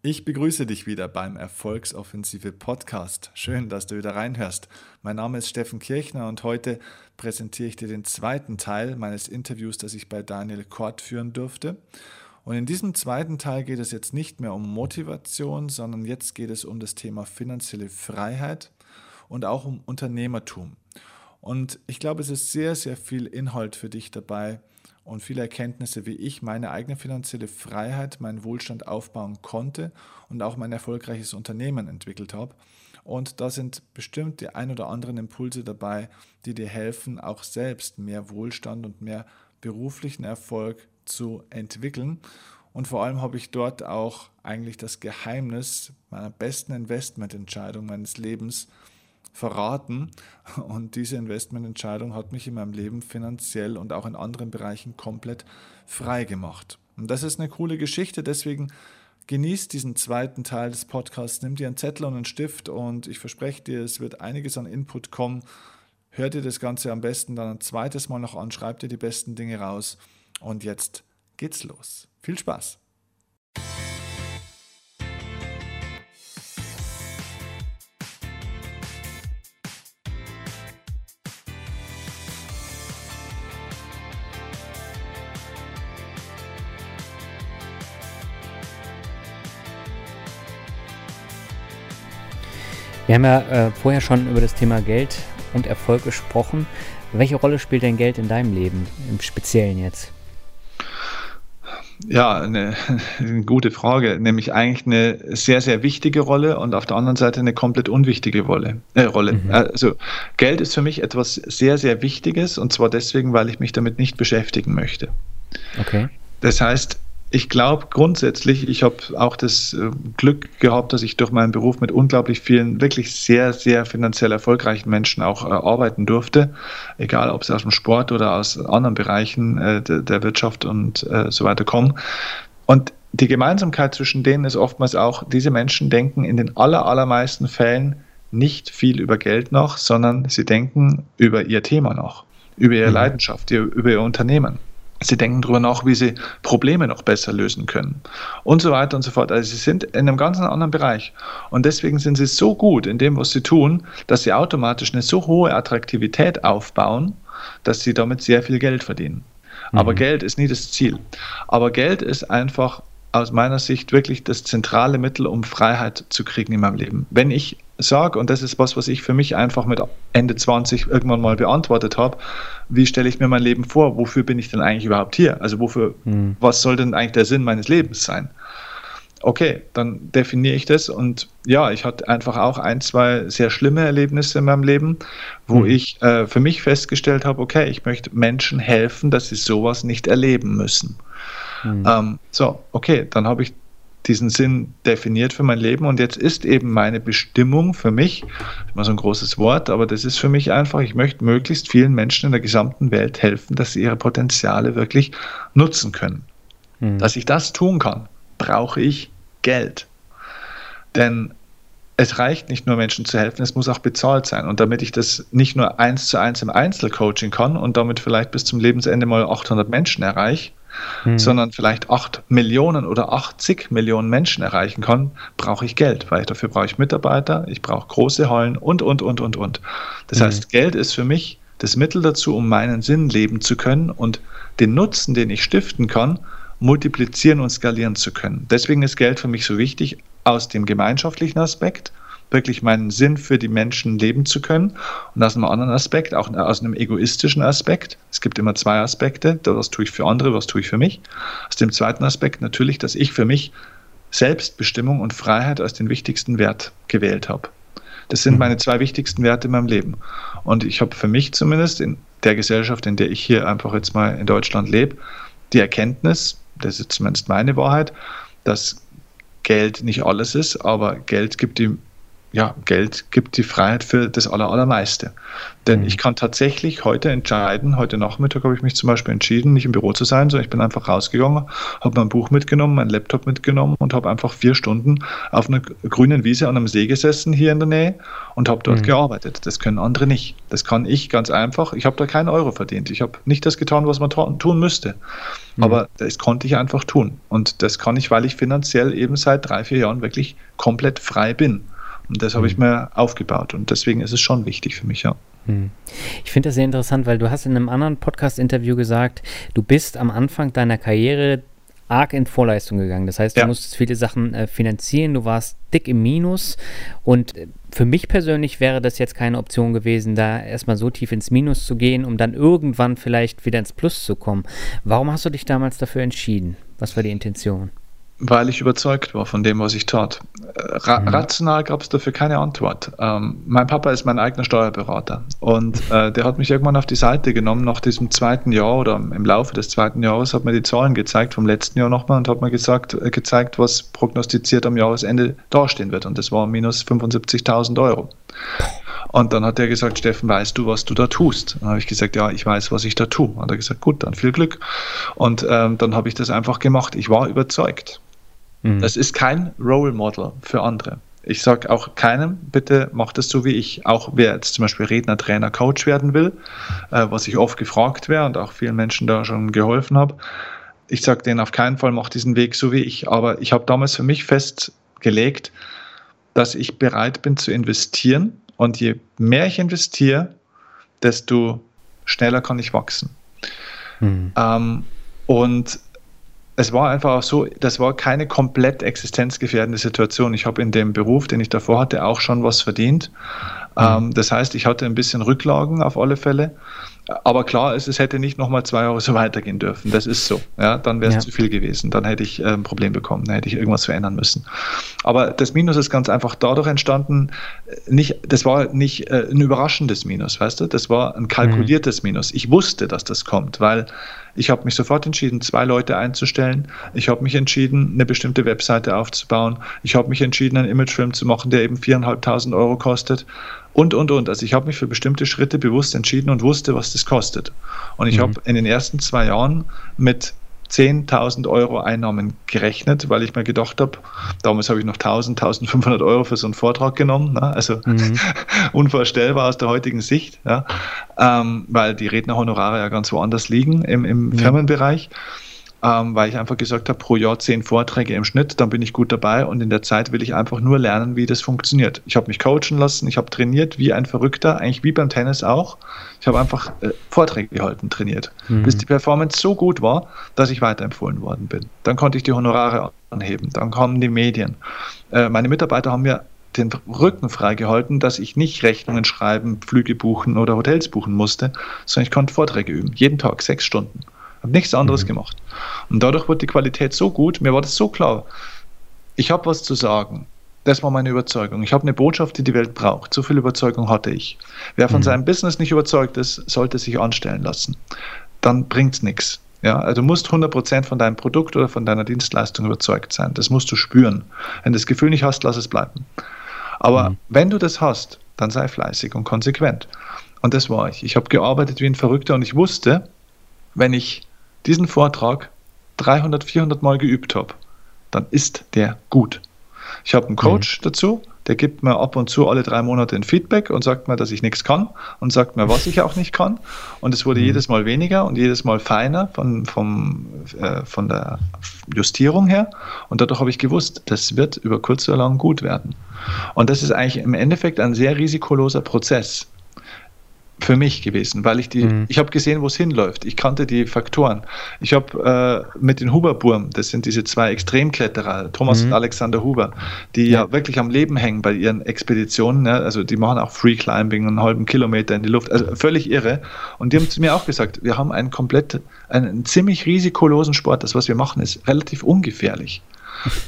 Ich begrüße dich wieder beim Erfolgsoffensive Podcast. Schön, dass du wieder reinhörst. Mein Name ist Steffen Kirchner und heute präsentiere ich dir den zweiten Teil meines Interviews, das ich bei Daniel Kort führen durfte. Und in diesem zweiten Teil geht es jetzt nicht mehr um Motivation, sondern jetzt geht es um das Thema finanzielle Freiheit und auch um Unternehmertum. Und ich glaube, es ist sehr, sehr viel Inhalt für dich dabei, und viele Erkenntnisse, wie ich meine eigene finanzielle Freiheit, meinen Wohlstand aufbauen konnte und auch mein erfolgreiches Unternehmen entwickelt habe. Und da sind bestimmt die ein oder anderen Impulse dabei, die dir helfen, auch selbst mehr Wohlstand und mehr beruflichen Erfolg zu entwickeln. Und vor allem habe ich dort auch eigentlich das Geheimnis meiner besten Investmententscheidung meines Lebens verraten. Und diese Investmententscheidung hat mich in meinem Leben finanziell und auch in anderen Bereichen komplett frei gemacht. Und das ist eine coole Geschichte, deswegen genieß diesen zweiten Teil des Podcasts, nimm dir einen Zettel und einen Stift und ich verspreche dir, es wird einiges an Input kommen. Hör dir das Ganze am besten dann ein zweites Mal noch an, schreib dir die besten Dinge raus und jetzt geht's los. Viel Spaß! Wir haben ja äh, vorher schon über das Thema Geld und Erfolg gesprochen. Welche Rolle spielt denn Geld in deinem Leben, im Speziellen jetzt? Ja, eine, eine, gute Frage, nämlich eigentlich eine sehr, sehr wichtige Rolle und auf der anderen Seite eine komplett unwichtige Rolle. Äh, Rolle. Mhm. Also Geld ist für mich etwas sehr, sehr Wichtiges und zwar deswegen, weil ich mich damit nicht beschäftigen möchte. Okay. Das heißt, ich glaube grundsätzlich, ich habe auch das äh, Glück gehabt, dass ich durch meinen Beruf mit unglaublich vielen, wirklich sehr, sehr finanziell erfolgreichen Menschen auch äh, arbeiten durfte. Egal, ob sie aus dem Sport oder aus anderen Bereichen äh, der, der, Wirtschaft und äh, so weiter kommen. Und die Gemeinsamkeit zwischen denen ist oftmals auch, diese Menschen denken in den aller, allermeisten Fällen nicht viel über Geld noch, sondern sie denken über ihr Thema noch, über ihre mhm. Leidenschaft, über ihr Unternehmen. Sie denken darüber nach, wie sie Probleme noch besser lösen können und so weiter und so fort. Also sie sind in einem ganz anderen Bereich und deswegen sind sie so gut in dem, was sie tun, dass sie automatisch eine so hohe Attraktivität aufbauen, dass sie damit sehr viel Geld verdienen. Aber mhm. Geld ist nie das Ziel. Aber Geld ist einfach aus meiner Sicht wirklich das zentrale Mittel, um Freiheit zu kriegen in meinem Leben. Wenn ich sage, und das ist was, was ich für mich einfach mit Ende 20 irgendwann mal beantwortet habe, wie stelle ich mir mein Leben vor? Wofür bin ich denn eigentlich überhaupt hier? Also wofür, hm. was soll denn eigentlich der Sinn meines Lebens sein? Okay, dann definiere ich das und ja, ich hatte einfach auch ein, zwei sehr schlimme Erlebnisse in meinem Leben, wo hm. ich äh, für mich festgestellt habe, okay, ich möchte Menschen helfen, dass sie sowas nicht erleben müssen. Hm. Ähm, so, okay, dann habe ich diesen Sinn definiert für mein Leben und jetzt ist eben meine Bestimmung für mich, immer so ein großes Wort, aber das ist für mich einfach, ich möchte möglichst vielen Menschen in der gesamten Welt helfen, dass sie ihre Potenziale wirklich nutzen können. Mhm. Dass ich das tun kann, brauche ich Geld. Denn es reicht nicht nur Menschen zu helfen, es muss auch bezahlt sein. Und damit ich das nicht nur eins zu eins im Einzelcoaching kann und damit vielleicht bis zum Lebensende mal 800 Menschen erreiche, hm. sondern vielleicht 8 Millionen oder 80 Millionen Menschen erreichen kann, brauche ich Geld, weil dafür brauche ich Mitarbeiter, ich brauche große Hallen und, und, und, und, und. Das hm. heißt, Geld ist für mich das Mittel dazu, um meinen Sinn leben zu können und den Nutzen, den ich stiften kann, multiplizieren und skalieren zu können. Deswegen ist Geld für mich so wichtig aus dem gemeinschaftlichen Aspekt, wirklich meinen Sinn für die Menschen leben zu können. Und aus einem anderen Aspekt, auch aus einem egoistischen Aspekt, es gibt immer zwei Aspekte, was tue ich für andere, was tue ich für mich. Aus dem zweiten Aspekt natürlich, dass ich für mich Selbstbestimmung und Freiheit als den wichtigsten Wert gewählt habe. Das sind mhm. meine zwei wichtigsten Werte in meinem Leben. Und ich habe für mich zumindest in der Gesellschaft, in der ich hier einfach jetzt mal in Deutschland lebe, die Erkenntnis, das ist zumindest meine Wahrheit, dass Geld nicht alles ist, aber Geld gibt die ja, Geld gibt die Freiheit für das Allermeiste. Denn mhm. ich kann tatsächlich heute entscheiden, heute Nachmittag habe ich mich zum Beispiel entschieden, nicht im Büro zu sein, sondern ich bin einfach rausgegangen, habe mein Buch mitgenommen, mein Laptop mitgenommen und habe einfach vier Stunden auf einer grünen Wiese an einem See gesessen hier in der Nähe und habe dort mhm. gearbeitet. Das können andere nicht. Das kann ich ganz einfach. Ich habe da keinen Euro verdient. Ich habe nicht das getan, was man tun müsste. Mhm. Aber das konnte ich einfach tun. Und das kann ich, weil ich finanziell eben seit drei, vier Jahren wirklich komplett frei bin. Und das habe ich mhm. mir aufgebaut. Und deswegen ist es schon wichtig für mich, ja. Mhm. Ich finde das sehr interessant, weil du hast in einem anderen Podcast-Interview gesagt, du bist am Anfang deiner Karriere arg in Vorleistung gegangen. Das heißt, du ja. musstest viele Sachen äh, finanzieren, du warst dick im Minus und äh, für mich persönlich wäre das jetzt keine Option gewesen, da erstmal so tief ins Minus zu gehen, um dann irgendwann vielleicht wieder ins Plus zu kommen. Warum hast du dich damals dafür entschieden? Was war die Intention? Weil ich überzeugt war von dem, was ich tat. Ra mhm. Rational gab es dafür keine Antwort. Ähm, mein Papa ist mein eigener Steuerberater und äh, der hat mich irgendwann auf die Seite genommen nach diesem zweiten Jahr oder im Laufe des zweiten Jahres, hat mir die Zahlen gezeigt vom letzten Jahr nochmal und hat mir gesagt, äh, gezeigt, was prognostiziert am Jahresende dastehen wird und das war minus 75.000 Euro. Und dann hat er gesagt, Steffen, weißt du, was du da tust? Dann habe ich gesagt, ja, ich weiß, was ich da tue. Und er hat gesagt, gut, dann viel Glück. Und ähm, dann habe ich das einfach gemacht. Ich war überzeugt. Mhm. Das ist kein Role Model für andere. Ich sage auch keinem, bitte macht es so wie ich. Auch wer jetzt zum Beispiel Redner, Trainer, Coach werden will, äh, was ich oft gefragt wäre und auch vielen Menschen da schon geholfen habe. Ich sage denen auf keinen Fall, macht diesen Weg so wie ich. Aber ich habe damals für mich festgelegt, dass ich bereit bin zu investieren. Und je mehr ich investiere, desto schneller kann ich wachsen. Mhm. Ähm, und es war einfach auch so, das war keine komplett existenzgefährdende Situation. Ich habe in dem Beruf, den ich davor hatte, auch schon was verdient. Mhm. Ähm, das heißt, ich hatte ein bisschen Rücklagen auf alle Fälle. Aber klar ist, es hätte nicht nochmal zwei Jahre so weitergehen dürfen. Das ist so. Ja, dann wäre es ja. zu viel gewesen. Dann hätte ich äh, ein Problem bekommen. Dann hätte ich irgendwas verändern müssen. Aber das Minus ist ganz einfach dadurch entstanden. Äh, nicht, das war nicht äh, ein überraschendes Minus, weißt du? Das war ein kalkuliertes mhm. Minus. Ich wusste, dass das kommt, weil ich habe mich sofort entschieden, zwei Leute einzustellen. Ich habe mich entschieden, eine bestimmte Webseite aufzubauen. Ich habe mich entschieden, einen Imagefilm zu machen, der eben 4.500 Euro kostet und, und, und. Also ich habe mich für bestimmte Schritte bewusst entschieden und wusste, was das kostet. Und ich mhm. habe in den ersten zwei Jahren mit 10.000 Euro Einnahmen gerechnet, weil ich mir gedacht habe, damals habe ich noch 1.000, 1.500 Euro für so einen Vortrag genommen, ne? also mhm. unvorstellbar aus der heutigen Sicht, ja? ähm, weil die Rednerhonorare ja ganz woanders liegen im, im mhm. Firmenbereich ähm, weil ich einfach gesagt habe, pro Jahr zehn Vorträge im Schnitt, dann bin ich gut dabei und in der Zeit will ich einfach nur lernen, wie das funktioniert. Ich habe mich coachen lassen, ich habe trainiert wie ein Verrückter, eigentlich wie beim Tennis auch. Ich habe einfach äh, Vorträge gehalten, trainiert, mhm. bis die Performance so gut war, dass ich weiterempfohlen worden bin. Dann konnte ich die Honorare anheben, dann kamen die Medien. Äh, meine Mitarbeiter haben mir den Rücken freigehalten, dass ich nicht Rechnungen schreiben, Flüge buchen oder Hotels buchen musste, sondern ich konnte Vorträge üben, jeden Tag, sechs Stunden. Habe nichts anderes mhm. gemacht. Und dadurch wurde die Qualität so gut, mir war das so klar. Ich habe was zu sagen. Das war meine Überzeugung. Ich habe eine Botschaft, die die Welt braucht. So viel Überzeugung hatte ich. Wer von mhm. seinem Business nicht überzeugt ist, sollte sich anstellen lassen. Dann bringt es nichts. Ja, also du musst 100% von deinem Produkt oder von deiner Dienstleistung überzeugt sein. Das musst du spüren. Wenn du das Gefühl nicht hast, lass es bleiben. Aber mhm. wenn du das hast, dann sei fleißig und konsequent. Und das war ich. Ich habe gearbeitet wie ein Verrückter und ich wusste, wenn ich diesen Vortrag 300, 400 Mal geübt habe, dann ist der gut. Ich habe einen Coach mhm. dazu, der gibt mir ab und zu alle drei Monate ein Feedback und sagt mir, dass ich nichts kann und sagt mir, was ich auch nicht kann. Und es wurde mhm. jedes Mal weniger und jedes Mal feiner von, vom, äh, von der Justierung her. Und dadurch habe ich gewusst, das wird über kurz oder lang gut werden. Und das ist eigentlich im Endeffekt ein sehr risikoloser Prozess für mich gewesen, weil ich die, mhm. ich habe gesehen, wo es hinläuft. Ich kannte die Faktoren. Ich habe äh, mit den Huber-Burm, das sind diese zwei Extremkletterer, Thomas mhm. und Alexander Huber, die ja. ja. wirklich am Leben hängen bei ihren Expeditionen. Ne? Also die machen auch Free Climbing, einen halben Kilometer in die Luft, also völlig irre. Und die haben zu mir auch gesagt, wir haben einen komplett, einen ziemlich risikolosen Sport. Das, was wir machen, ist relativ ungefährlich.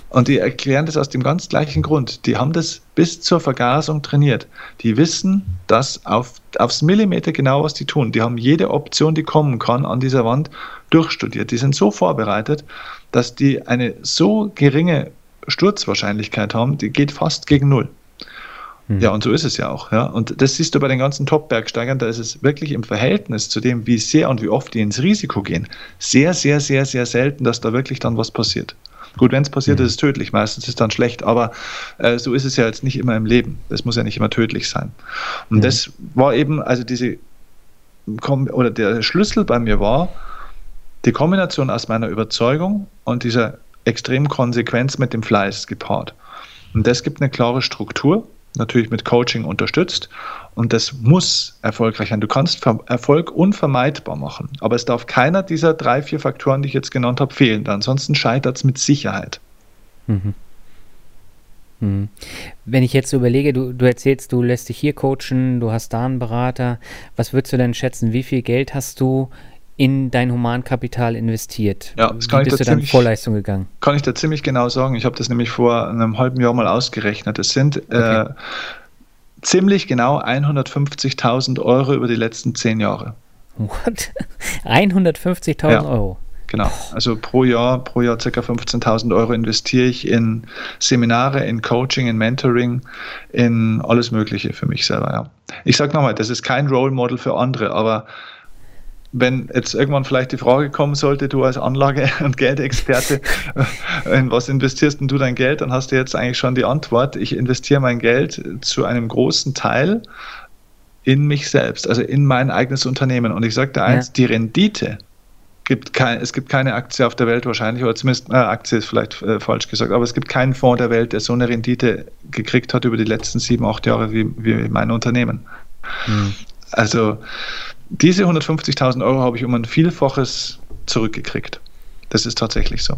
Und die erklären das aus dem ganz gleichen Grund. Die haben das bis zur Vergasung trainiert. Die wissen das auf, aufs Millimeter genau, was die tun. Die haben jede Option, die kommen kann, an dieser Wand durchstudiert. Die sind so vorbereitet, dass die eine so geringe Sturzwahrscheinlichkeit haben, die geht fast gegen Null. Mhm. Ja, und so ist es ja auch. Ja. Und das siehst du bei den ganzen Top-Bergsteigern, da ist es wirklich im Verhältnis zu dem, wie sehr und wie oft die ins Risiko gehen, sehr, sehr, sehr, sehr selten, dass da wirklich dann was passiert. Gut, wenn es passiert, mhm. ist es tödlich. Meistens ist es dann schlecht, aber äh, so ist es ja jetzt nicht immer im Leben. Das muss ja nicht immer tödlich sein. Und mhm. das war eben, also diese, oder der Schlüssel bei mir war, die Kombination aus meiner Überzeugung und dieser extremen Konsequenz mit dem Fleiß gepaart. Und das gibt eine klare Struktur, natürlich mit Coaching unterstützt. Und das muss erfolgreich sein. Du kannst Erfolg unvermeidbar machen. Aber es darf keiner dieser drei, vier Faktoren, die ich jetzt genannt habe, fehlen. Ansonsten scheitert es mit Sicherheit. Mhm. mhm. Wenn ich jetzt überlege, du, du erzählst, du lässt dich hier coachen, du hast da einen Berater, was würdest du denn schätzen? Wie viel Geld hast du in dein Humankapital investiert? Ja, das kann Wie bist ich da du ziemlich, dann Vorleistung gegangen? Kann ich da ziemlich genau sagen. Ich habe das nämlich vor einem halben Jahr mal ausgerechnet. Es sind okay. äh, ziemlich genau 150.000 Euro über die letzten zehn Jahre. What? 150.000 ja. Euro? Genau, also pro Jahr, pro Jahr ca. 15.000 Euro investiere ich in Seminare, in Coaching, in Mentoring, in alles Mögliche für mich selber. Ja. Ich sage nochmal, das ist kein Role Model für andere, aber wenn jetzt irgendwann vielleicht die Frage kommen sollte, du als Anlage- und Geldexperte, äh, in was investierst denn du dein Geld, dann hast du jetzt eigentlich schon die Antwort. Ich investiere mein Geld zu einem großen Teil in mich selbst, also in mein eigenes Unternehmen. Und ich sage dir eins, ja. die Rendite gibt kein, es gibt keine Aktie auf der Welt wahrscheinlich, oder zumindest äh, Aktie ist vielleicht äh, falsch gesagt, aber es gibt keinen Fonds der Welt, der so eine Rendite gekriegt hat über die letzten sieben, acht Jahre wie, wie mein Unternehmen. Hm. Also diese 150.000 Euro habe ich um ein Vielfaches zurückgekriegt. Das ist tatsächlich so.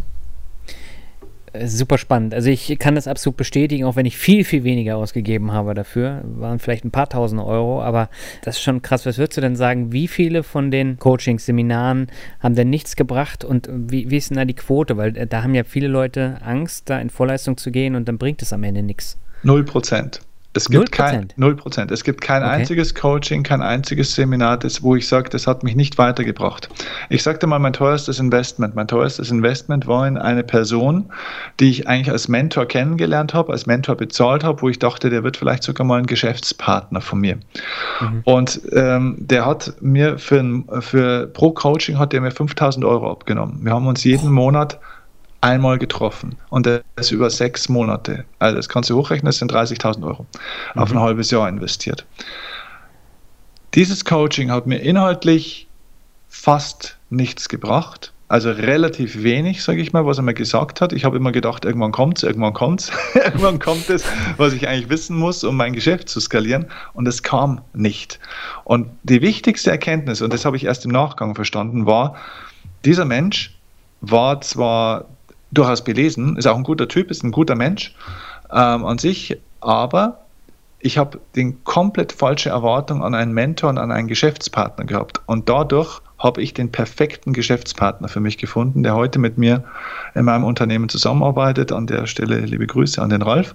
Äh, super spannend. Also ich kann das absolut bestätigen, auch wenn ich viel, viel weniger ausgegeben habe dafür. Waren vielleicht ein paar tausend Euro, aber das ist schon krass. Was würdest du denn sagen, wie viele von den Coachings, Seminaren haben denn nichts gebracht und wie, wie ist denn da die Quote? Weil äh, da haben ja viele Leute Angst, da in Vorleistung zu gehen und dann bringt es am Ende nichts. Null Prozent. Es gibt 0%. kein 0%. Es gibt kein okay. einziges Coaching, kein einziges Seminar, das, wo ich sage, das hat mich nicht weitergebracht. Ich sagte mal, mein teuerstes Investment. Mein teuerstes Investment war in eine Person, die ich eigentlich als Mentor kennengelernt habe, als Mentor bezahlt habe, wo ich dachte, der wird vielleicht sogar mal ein Geschäftspartner von mir. Mhm. Und ähm, der hat mir für, für pro Coaching hat der mir 5000 Euro abgenommen. Wir haben uns jeden Monat einmal getroffen und das über sechs Monate. Also das kannst du hochrechnen, das sind 30.000 Euro mhm. auf ein halbes Jahr investiert. Dieses Coaching hat mir inhaltlich fast nichts gebracht. Also relativ wenig, sage ich mal, was er mir gesagt hat. Ich habe immer gedacht, irgendwann kommt es, irgendwann kommt es, irgendwann kommt es, was ich eigentlich wissen muss, um mein Geschäft zu skalieren. Und es kam nicht. Und die wichtigste Erkenntnis, und das habe ich erst im Nachgang verstanden, war, dieser Mensch war zwar durchaus belesen, ist auch ein guter Typ, ist ein guter Mensch ähm, an sich, aber ich habe den komplett falsche Erwartung an einen Mentor und an einen Geschäftspartner gehabt. Und dadurch habe ich den perfekten Geschäftspartner für mich gefunden, der heute mit mir in meinem Unternehmen zusammenarbeitet. An der Stelle liebe Grüße an den Ralf.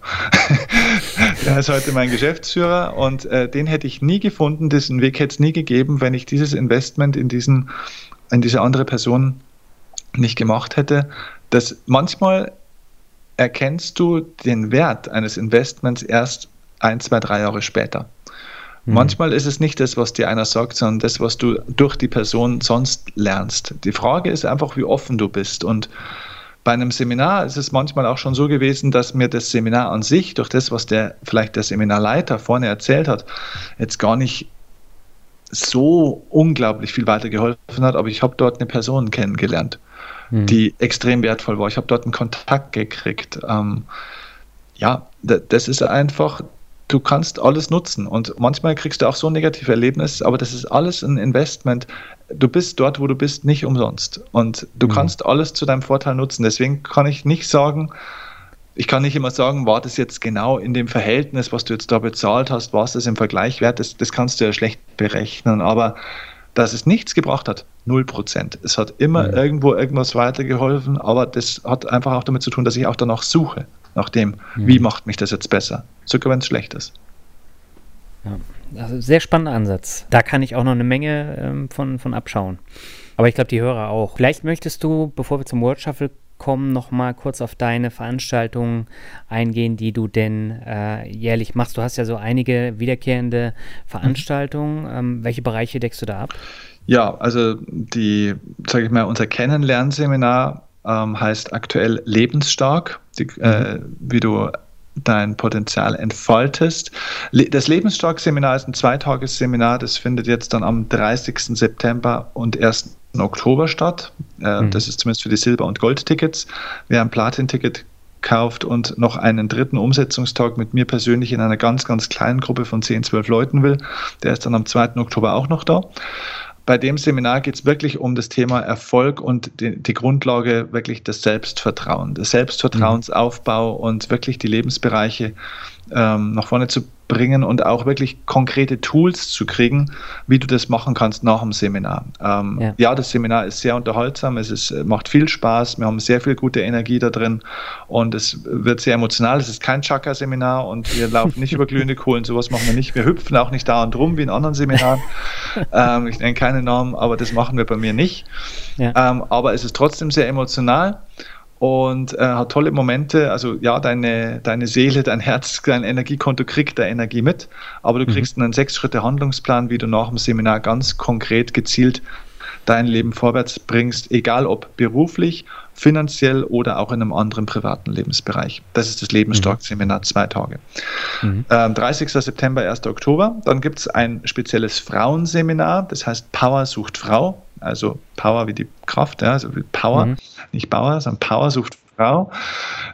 der ist heute mein Geschäftsführer und äh, den hätte ich nie gefunden, diesen Weg hätte es nie gegeben, wenn ich dieses Investment in, diesen, in diese andere Person nicht gemacht hätte, dass manchmal erkennst du den Wert eines Investments erst ein, zwei, drei Jahre später. Mhm. Manchmal ist es nicht das, was dir einer sagt, sondern das, was du durch die Person sonst lernst. Die Frage ist einfach, wie offen du bist. Und bei einem Seminar ist es manchmal auch schon so gewesen, dass mir das Seminar an sich, durch das, was der vielleicht der Seminarleiter vorne erzählt hat, jetzt gar nicht so unglaublich viel weitergeholfen hat, aber ich habe dort eine Person kennengelernt mhm. die extrem wertvoll war. Ich habe dort einen Kontakt gekriegt. Ähm, ja, das ist einfach, du kannst alles nutzen und manchmal kriegst du auch so ein negatives Erlebnis, aber das ist alles ein Investment. Du bist dort, wo du bist, nicht umsonst und du mhm. kannst alles zu deinem Vorteil nutzen. Deswegen kann ich nicht sagen, ich kann nicht immer sagen, war das jetzt genau in dem Verhältnis, was du jetzt da bezahlt hast, war es das im Vergleich wert? Das, das kannst du ja schlecht berechnen, aber dass es nichts gebracht hat, null Prozent. Es hat immer mhm. irgendwo irgendwas weitergeholfen, aber das hat einfach auch damit zu tun, dass ich auch danach suche, nach dem, mhm. wie macht mich das jetzt besser, sogar wenn es schlecht ist. Ja, also sehr spannender Ansatz. Da kann ich auch noch eine Menge ähm, von, von abschauen. Aber ich glaube, die Hörer auch. Vielleicht möchtest du, bevor wir zum World Shuffle zurückkommen, nochmal kurz auf deine Veranstaltungen eingehen, die du denn äh, jährlich machst. Du hast ja so einige wiederkehrende Veranstaltungen. Mhm. Ähm, welche Bereiche deckst du da ab? Ja, also die, sage ich mal, unser Kennenlernseminar ähm, heißt aktuell lebensstark, die, äh, mhm. wie du dein Potenzial entfaltest. Das Lebensstark-Seminar ist ein Zweitagesseminar, das findet jetzt dann am 30. September und 1. Oktober statt. Äh, mhm. Das ist zumindest für die Silber- und Gold-Tickets. Wer ein Platin-Ticket kauft und noch einen dritten Umsetzungstag mit mir persönlich in einer ganz, ganz kleinen Gruppe von 10, 12 Leuten will, der ist dann am 2. Oktober auch noch da bei dem Seminar geht es wirklich um das Thema Erfolg und die, die, Grundlage wirklich des Selbstvertrauen, des Selbstvertrauensaufbau und wirklich die Lebensbereiche ähm, nach vorne zu bringen und auch wirklich konkrete Tools zu kriegen, wie du das machen kannst nach dem Seminar. Ähm, ja. ja. das Seminar ist sehr unterhaltsam, es ist, macht viel Spaß, wir haben sehr viel gute Energie da drin und es wird sehr emotional. Es ist kein Chakra-Seminar und wir laufen nicht über glühende Kohlen, sowas machen wir nicht. Wir hüpfen auch nicht da und rum wie in anderen Seminaren. ähm, ich nenne keine Namen, aber das machen wir bei mir nicht. Ja. Ähm, aber es ist trotzdem sehr emotional und äh, hat tolle Momente. Also ja, deine, deine Seele, dein Herz, dein Energiekonto kriegt da Energie mit, aber du mhm. kriegst mhm. einen Sechs-Schritte-Handlungsplan, wie du nach dem Seminar ganz konkret gezielt dein Leben vorwärts bringst, egal ob beruflich, finanziell oder auch in einem anderen privaten Lebensbereich. Das ist das Lebensstark-Seminar, zwei Tage. Mhm. Ähm, 30. September, 1. Oktober. Dann gibt es ein spezielles Frauenseminar, das heißt Power sucht Frau also Power wie die Kraft, ja, also Power, mhm. nicht Bauer, sondern Power sucht Frau.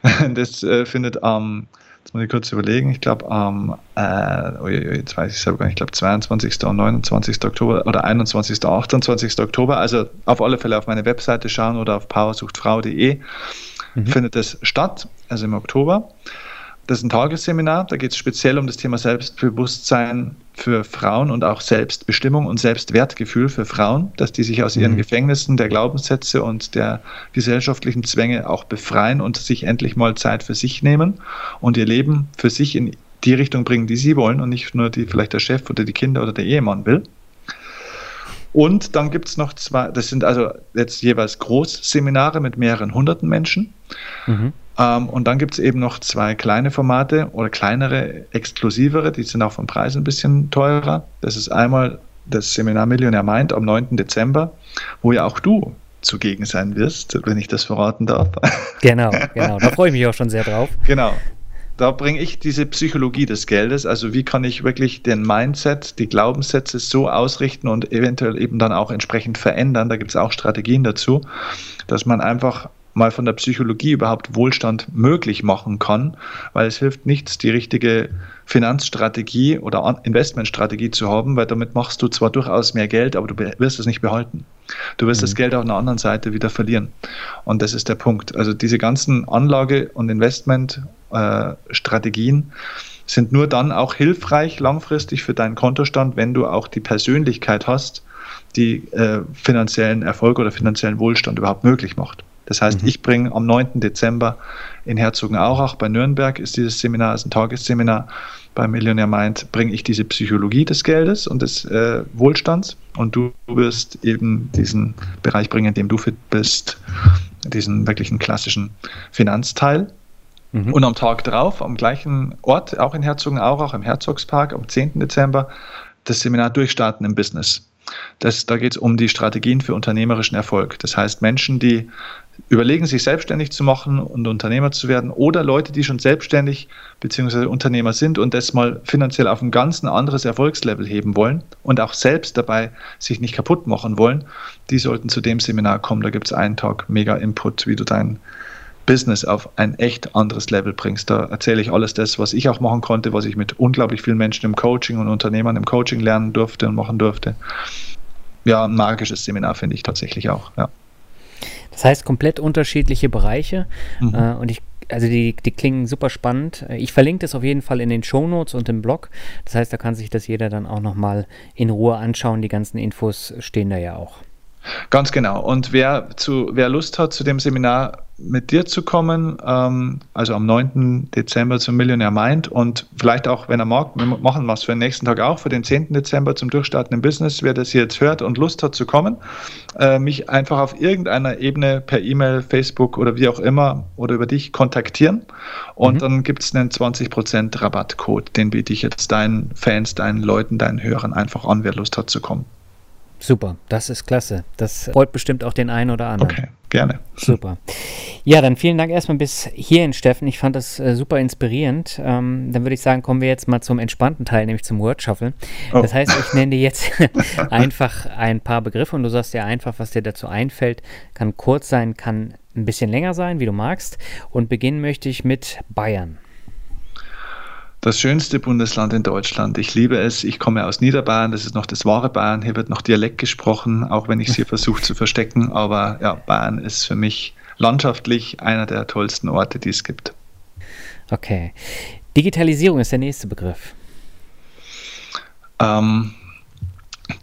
Das äh, findet am, jetzt muss ich kurz überlegen, ich glaube am, äh, oh, jetzt weiß ich selber gar nicht, ich glaube 22. und 29. Oktober oder 21. 28. Oktober, also auf alle Fälle auf meine Webseite schauen oder auf powersuchtfrau.de mhm. findet es statt, also im Oktober. Das ist ein Tagesseminar, da geht es speziell um das Thema Selbstbewusstsein für Frauen und auch Selbstbestimmung und Selbstwertgefühl für Frauen, dass die sich aus ihren mhm. Gefängnissen der Glaubenssätze und der gesellschaftlichen Zwänge auch befreien und sich endlich mal Zeit für sich nehmen und ihr Leben für sich in die Richtung bringen, die sie wollen und nicht nur die vielleicht der Chef oder die Kinder oder der Ehemann will. Und dann gibt es noch zwei, das sind also jetzt jeweils Großseminare mit mehreren hunderten Menschen. Mhm. Ähm, und dann gibt es eben noch zwei kleine Formate oder kleinere, exklusivere, die sind auch vom Preis ein bisschen teurer. Das ist einmal das Seminar Millionär Mind am 9. Dezember, wo ja auch du zugegen sein wirst, wenn ich das verraten darf. Genau, genau. Da freue ich mich auch schon sehr drauf. Genau. Da bringe ich diese Psychologie des Geldes, also wie kann ich wirklich den Mindset, die Glaubenssätze so ausrichten und eventuell eben dann auch entsprechend verändern. Da gibt es auch Strategien dazu, dass man einfach mal von der Psychologie überhaupt Wohlstand möglich machen kann, weil es hilft nichts, die richtige Finanzstrategie oder Investmentstrategie zu haben, weil damit machst du zwar durchaus mehr Geld, aber du wirst es nicht behalten. Du wirst mhm. das Geld auf einer anderen Seite wieder verlieren. Und das ist der Punkt. Also diese ganzen Anlage- und Investmentstrategien äh, sind nur dann auch hilfreich langfristig für deinen Kontostand, wenn du auch die Persönlichkeit hast, die äh, finanziellen Erfolg oder finanziellen Wohlstand überhaupt möglich macht. Das heißt, mhm. ich bringe am 9. Dezember in Herzogenaurach bei Nürnberg ist dieses Seminar, ist ein Tagesseminar bei Millionär Mind, bringe ich diese Psychologie des Geldes und des äh, Wohlstands und du wirst eben diesen Bereich bringen, in dem du fit bist, diesen wirklichen klassischen Finanzteil. Mhm. Und am Tag drauf, am gleichen Ort, auch in Herzogenaurach, im Herzogspark, am 10. Dezember, das Seminar Durchstarten im Business. Das, da geht es um die Strategien für unternehmerischen Erfolg. Das heißt, Menschen, die überlegen, sich selbstständig zu machen und Unternehmer zu werden oder Leute, die schon selbstständig bzw. Unternehmer sind und das mal finanziell auf ein ganz anderes Erfolgslevel heben wollen und auch selbst dabei sich nicht kaputt machen wollen, die sollten zu dem Seminar kommen. Da gibt es einen Tag mega Input, wie du dein Business auf ein echt anderes Level bringst. Da erzähle ich alles das, was ich auch machen konnte, was ich mit unglaublich vielen Menschen im Coaching und Unternehmern im Coaching lernen durfte und machen durfte. Ja, ein magisches Seminar finde ich tatsächlich auch, ja. Das heißt, komplett unterschiedliche Bereiche. Mhm. Äh, und ich also die, die klingen super spannend. Ich verlinke das auf jeden Fall in den Show Notes und im Blog. Das heißt, da kann sich das jeder dann auch nochmal in Ruhe anschauen. Die ganzen Infos stehen da ja auch. Ganz genau. Und wer, zu, wer Lust hat, zu dem Seminar mit dir zu kommen, ähm, also am 9. Dezember zum Millionär Mind und vielleicht auch, wenn er mag, wir machen was für den nächsten Tag auch, für den 10. Dezember zum Durchstarten im Business, wer das hier jetzt hört und Lust hat zu kommen, äh, mich einfach auf irgendeiner Ebene per E-Mail, Facebook oder wie auch immer oder über dich kontaktieren und mhm. dann gibt es einen 20% Rabattcode, den biete ich jetzt deinen Fans, deinen Leuten, deinen Hörern einfach an, wer Lust hat zu kommen. Super, das ist klasse. Das freut bestimmt auch den einen oder anderen. Okay, gerne. Super. Ja, dann vielen Dank erstmal bis hierhin, Steffen. Ich fand das äh, super inspirierend. Ähm, dann würde ich sagen, kommen wir jetzt mal zum entspannten Teil, nämlich zum Word Shuffle. Oh. Das heißt, ich nenne dir jetzt einfach ein paar Begriffe und du sagst dir einfach, was dir dazu einfällt. Kann kurz sein, kann ein bisschen länger sein, wie du magst. Und beginnen möchte ich mit Bayern. Das schönste Bundesland in Deutschland. Ich liebe es. Ich komme aus Niederbayern. Das ist noch das wahre Bayern. Hier wird noch Dialekt gesprochen, auch wenn ich es hier versuche zu verstecken. Aber ja, Bayern ist für mich landschaftlich einer der tollsten Orte, die es gibt. Okay. Digitalisierung ist der nächste Begriff. Ähm,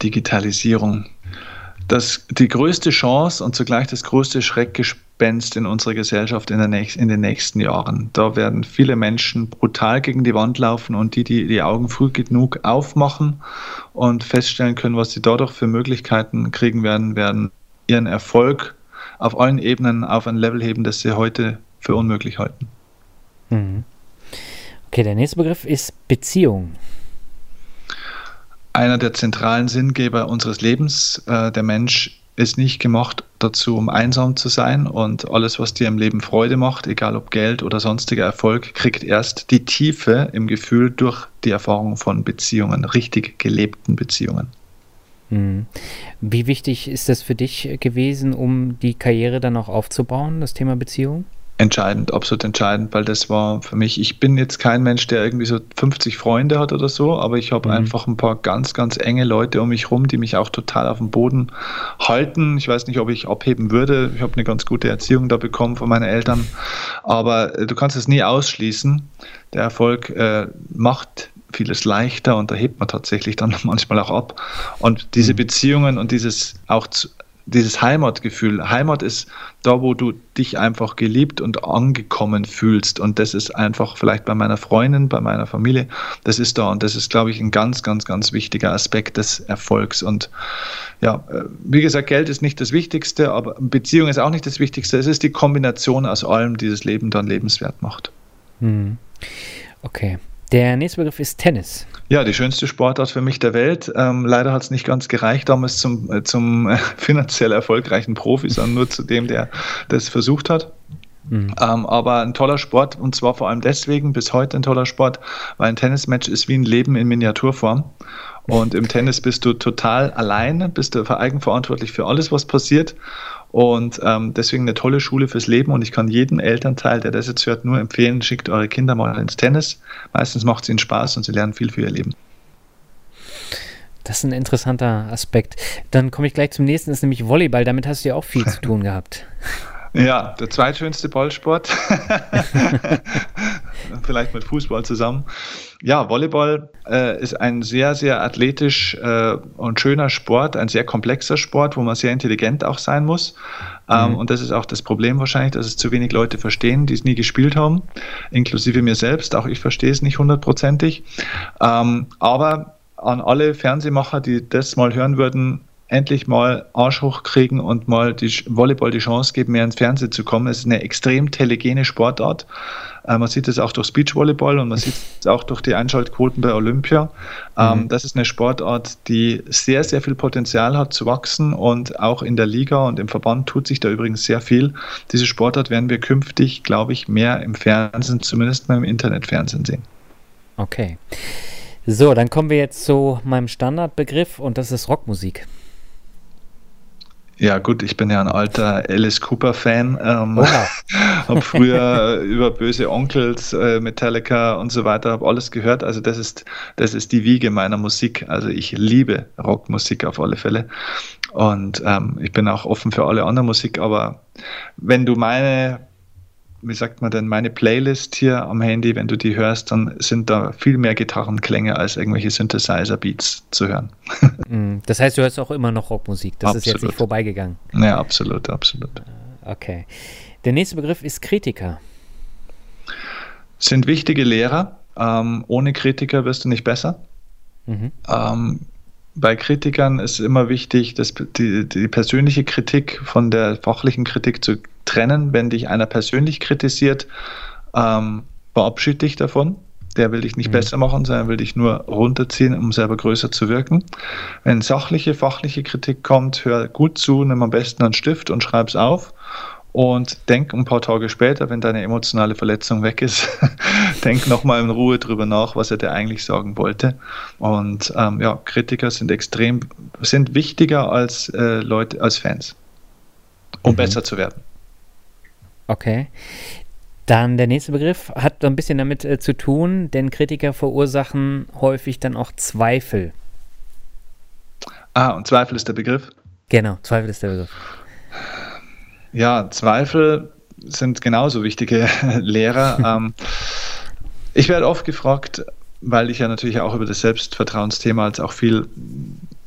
Digitalisierung. Das, die größte Chance und zugleich das größte Schreckgespenst Gespenst in unserer Gesellschaft in, nächsten, in, den nächsten Jahren. Da werden viele Menschen brutal gegen die Wand laufen und die, die die Augen früh genug aufmachen und feststellen können, was sie dadurch für Möglichkeiten kriegen werden, werden ihren Erfolg auf allen Ebenen auf ein Level heben, das sie heute für unmöglich halten. Mhm. Okay, der nächste Begriff ist Beziehung einer der zentralen Sinngeber unseres Lebens. Äh, der Mensch ist nicht gemacht dazu, um einsam zu sein und alles, was dir im Leben Freude macht, egal ob Geld oder sonstiger Erfolg, kriegt erst die Tiefe im Gefühl durch die Erfahrung von Beziehungen, richtig gelebten Beziehungen. Hm. Wie wichtig ist das für dich gewesen, um die Karriere dann auch aufzubauen, das Thema Beziehung? Entscheidend, absolut entscheidend, weil das war für mich, ich bin jetzt kein Mensch, der irgendwie so 50 Freunde hat oder so, aber ich habe mhm. einfach ein paar ganz, ganz enge Leute um mich rum, die mich auch total auf dem Boden halten. Ich weiß nicht, ob ich abheben würde. Ich habe eine ganz gute Erziehung da bekommen von meinen Eltern, aber äh, du kannst es nie ausschließen. Der Erfolg äh, macht vieles leichter und da hebt man tatsächlich dann manchmal auch ab. Und diese mhm. Beziehungen und dieses auch zu, dieses Heimatgefühl. Heimat ist da, wo du dich einfach geliebt und angekommen fühlst. Und das ist einfach vielleicht bei meiner Freundin, bei meiner Familie, das ist da. Und das ist, glaube ich, ein ganz, ganz, ganz wichtiger Aspekt des Erfolgs. Und ja, äh, wie gesagt, Geld ist nicht das Wichtigste, aber Beziehung ist auch nicht das Wichtigste. Es ist die Kombination aus allem, die das Leben dann lebenswert macht. Hm. Okay. Der nächste Begriff ist Tennis. Ja, die schönste Sportart für mich der Welt. Ähm, leider hat es nicht ganz gereicht damals zum, äh, zum äh, finanziell erfolgreichen Profi, sondern nur zu dem, der das versucht hat. Mhm. Ähm, aber ein toller Sport und zwar vor allem deswegen bis heute ein toller Sport, weil ein Tennismatch ist wie ein Leben in Miniaturform. Und im Tennis bist du total alleine, bist du eigenverantwortlich für alles, was passiert. Und ähm, deswegen eine tolle Schule fürs Leben. Und ich kann jedem Elternteil, der das jetzt hört, nur empfehlen, schickt eure Kinder mal ins Tennis. Meistens macht es ihnen Spaß und sie lernen viel für ihr Leben. Das ist ein interessanter Aspekt. Dann komme ich gleich zum nächsten, das ist nämlich Volleyball. Damit hast du ja auch viel zu tun gehabt. Ja, der zweitschönste Ballsport. Vielleicht mit Fußball zusammen. Ja, Volleyball äh, ist ein sehr, sehr athletisch äh, und schöner Sport, ein sehr komplexer Sport, wo man sehr intelligent auch sein muss. Ähm, mhm. Und das ist auch das Problem wahrscheinlich, dass es zu wenig Leute verstehen, die es nie gespielt haben, inklusive mir selbst. Auch ich verstehe es nicht hundertprozentig. Ähm, aber an alle Fernsehmacher, die das mal hören würden, endlich mal Arsch hochkriegen und mal die Volleyball die Chance geben, mehr ins Fernsehen zu kommen. Es ist eine extrem telegene Sportart. Äh, man sieht es auch durch Beachvolleyball und man sieht es auch durch die Einschaltquoten bei Olympia. Ähm, mhm. Das ist eine Sportart, die sehr, sehr viel Potenzial hat zu wachsen und auch in der Liga und im Verband tut sich da übrigens sehr viel. Diese Sportart werden wir künftig, glaube ich, mehr im Fernsehen, zumindest mal im Internetfernsehen sehen. Okay. So, dann kommen wir jetzt zu meinem Standardbegriff und das ist Rockmusik. Ja, gut, ich bin ja ein alter Alice Cooper-Fan. Ähm, habe früher über böse Onkels, äh, Metallica und so weiter, habe alles gehört. Also das ist, das ist die Wiege meiner Musik. Also ich liebe Rockmusik auf alle Fälle. Und ähm, ich bin auch offen für alle andere Musik, aber wenn du meine wie sagt man denn, meine Playlist hier am Handy, wenn du die hörst, dann sind da viel mehr Gitarrenklänge als irgendwelche Synthesizer-Beats zu hören. Mm, das heißt, du hörst auch immer noch Rockmusik. Das absolut. ist jetzt nicht vorbeigegangen. Ja, absolut, absolut. Okay. Der nächste Begriff ist Kritiker. Sind wichtige Lehrer. Ähm, ohne Kritiker wirst du nicht besser. Mhm. Ähm, bei Kritikern ist immer wichtig, dass die, die persönliche Kritik von der fachlichen Kritik zu trennen. Wenn dich einer persönlich kritisiert, ähm, verabschiede dich davon. Der will dich nicht mhm. besser machen, sondern will dich nur runterziehen, um selber größer zu wirken. Wenn sachliche, fachliche Kritik kommt, hör gut zu, nimm am besten einen Stift und schreib es auf und denk ein paar Tage später, wenn deine emotionale Verletzung weg ist, denk nochmal in Ruhe drüber nach, was er dir eigentlich sagen wollte. Und ähm, ja, Kritiker sind extrem, sind wichtiger als äh, Leute, als Fans, um mhm. besser zu werden. Okay. Dann der nächste Begriff hat ein bisschen damit äh, zu tun, denn Kritiker verursachen häufig dann auch Zweifel. Ah, und Zweifel ist der Begriff? Genau, Zweifel ist der Begriff. Ja, Zweifel sind genauso wichtige Lehrer. ähm, ich werde oft gefragt, weil ich ja natürlich auch über das Selbstvertrauensthema als auch viel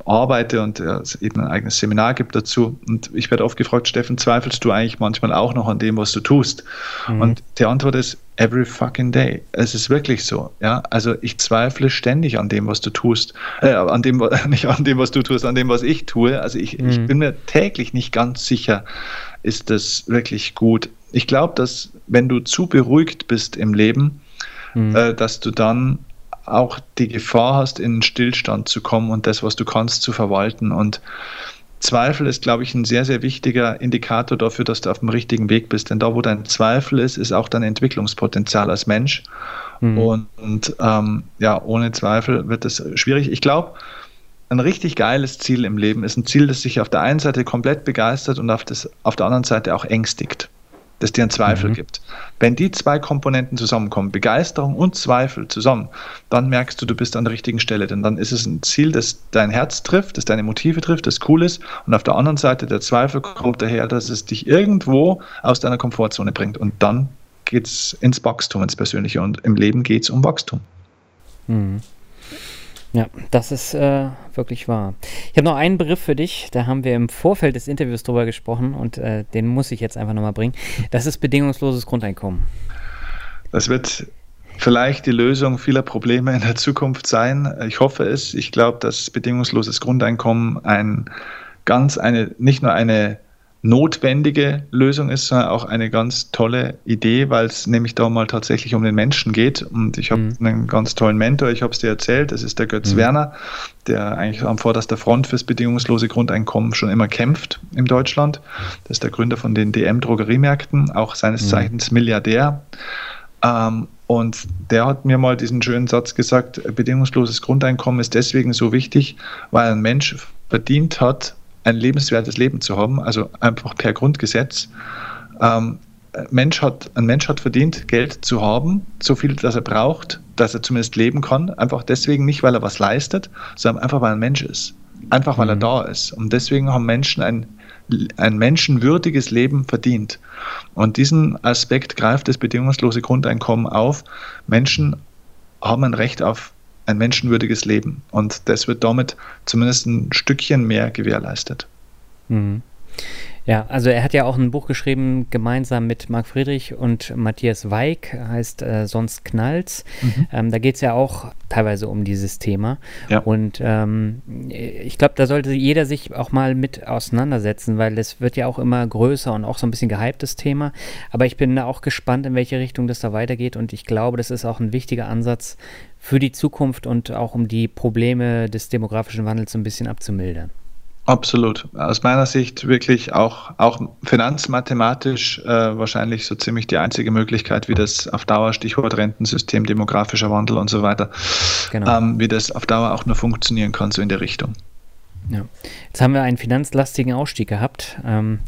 arbeite und es eben ein eigenes Seminar gibt dazu. Und ich werde oft gefragt, Steffen, zweifelst du eigentlich manchmal auch noch an dem, was du tust? Mhm. Und die Antwort ist every fucking day. Es ist wirklich so. Ja, also ich zweifle ständig an dem, was du tust, äh, an dem, nicht an dem, was du tust, an dem, was ich tue. Also ich, mhm. ich bin mir täglich nicht ganz sicher, ist das wirklich gut. Ich glaube, dass wenn du zu beruhigt bist im Leben, mhm. äh, dass du dann auch die Gefahr hast, in einen Stillstand zu kommen und das, was du kannst, zu verwalten. Und Zweifel ist, glaube ich, ein sehr, sehr wichtiger Indikator dafür, dass du auf dem richtigen Weg bist. Denn da, wo dein Zweifel ist, ist auch dein Entwicklungspotenzial als Mensch. Mhm. Und, ähm, ja, ohne Zweifel wird es schwierig. Ich glaube, ein richtig geiles Ziel im Leben ist ein Ziel, das sich auf der einen Seite komplett begeistert und auf, das, auf der anderen Seite auch ängstigt das dir einen Zweifel mhm. gibt. Wenn die zwei Komponenten zusammenkommen, Begeisterung und Zweifel zusammen, dann merkst du, du bist an der richtigen Stelle. Denn dann ist es ein Ziel, das dein Herz trifft, das deine Motive trifft, das cool ist. Und auf der anderen Seite der Zweifel kommt daher, dass es dich irgendwo aus deiner Komfortzone bringt. Und dann geht es ins Wachstum, ins Persönliche. Und im Leben geht es um Wachstum. Mhm. Ja, das ist äh, wirklich wahr. Ich habe noch einen Begriff für dich, da haben wir im Vorfeld des Interviews drüber gesprochen und äh, den muss ich jetzt einfach nochmal bringen. Das ist bedingungsloses Grundeinkommen. Das wird vielleicht die Lösung vieler Probleme in der Zukunft sein. Ich hoffe es. Ich glaube, dass bedingungsloses Grundeinkommen ein ganz eine, nicht nur eine notwendige Lösung ist, sondern auch eine ganz tolle Idee, weil es nämlich da mal tatsächlich um den Menschen geht. Und ich habe mhm. einen ganz tollen Mentor, ich habe es dir erzählt, das ist der Götz mhm. Werner, der eigentlich am vorderster Front fürs bedingungslose Grundeinkommen schon immer kämpft in Deutschland. Das ist der Gründer von den DM-Drogeriemärkten, auch seines mhm. Zeichens Milliardär. Ähm, und der hat mir mal diesen schönen Satz gesagt, bedingungsloses Grundeinkommen ist deswegen so wichtig, weil ein Mensch verdient hat, ein lebenswertes Leben zu haben, also einfach per Grundgesetz. Ähm, Mensch hat, ein Mensch hat verdient, Geld zu haben, so viel, dass er braucht, dass er zumindest leben kann. Einfach deswegen nicht, weil er was leistet, sondern einfach, weil er ein Mensch ist. Einfach, weil mhm. er da ist. Und deswegen haben Menschen ein, ein menschenwürdiges Leben verdient. Und diesen Aspekt greift das bedingungslose Grundeinkommen auf. Menschen haben ein Recht auf ein menschenwürdiges Leben. Und das wird damit zumindest ein Stückchen mehr gewährleistet. Mhm. Ja, also er hat ja auch ein Buch geschrieben, gemeinsam mit Marc Friedrich und Matthias Weig, heißt äh, Sonst knallt's. Mhm. Ähm, da geht es ja auch teilweise um dieses Thema. Ja. Und ähm, ich glaube, da sollte jeder sich auch mal mit auseinandersetzen, weil es wird ja auch immer größer und auch so ein bisschen gehyptes Thema. Aber ich bin auch gespannt, in welche Richtung das da weitergeht. Und ich glaube, das ist auch ein wichtiger Ansatz für die Zukunft und auch um die Probleme des demografischen Wandels so ein bisschen abzumildern. Absolut. Aus meiner Sicht wirklich auch, auch finanzmathematisch äh, wahrscheinlich so ziemlich die einzige Möglichkeit, wie das auf Dauer, Stichwort Rentensystem, demografischer Wandel und so weiter, genau. ähm, wie das auf Dauer auch nur funktionieren kann, so in der Richtung. Ja. Jetzt haben wir einen finanzlastigen Ausstieg gehabt. Ähm,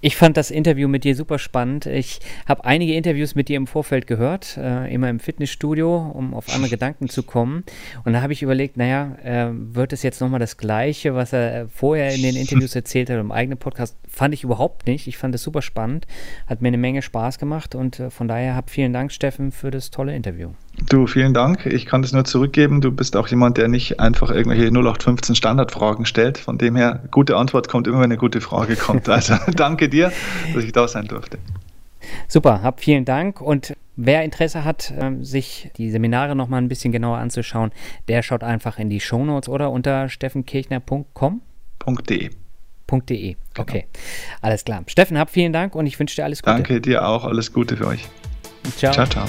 Ich fand das Interview mit dir super spannend. Ich habe einige Interviews mit dir im Vorfeld gehört, äh, immer im Fitnessstudio, um auf andere Gedanken zu kommen. Und da habe ich überlegt, naja, äh, wird es jetzt nochmal das Gleiche, was er vorher in den Interviews erzählt hat, im eigenen Podcast? Fand ich überhaupt nicht. Ich fand es super spannend, hat mir eine Menge Spaß gemacht und äh, von daher hab vielen Dank, Steffen, für das tolle Interview. Du, vielen Dank. Ich kann das nur zurückgeben. Du bist auch jemand, der nicht einfach irgendwelche 0815 Standardfragen stellt. Von dem her, gute Antwort kommt immer, wenn eine gute Frage kommt. Also danke dir, dass ich da sein durfte. Super, hab vielen Dank und wer Interesse hat, ähm, sich die Seminare nochmal ein bisschen genauer anzuschauen, der schaut einfach in die Shownotes oder unter steffenkirchner.com.de. .de. Okay, genau. alles klar. Steffen, hab vielen Dank und ich wünsche dir alles Gute. Danke dir auch, alles Gute für euch. Ciao. Ciao, ciao.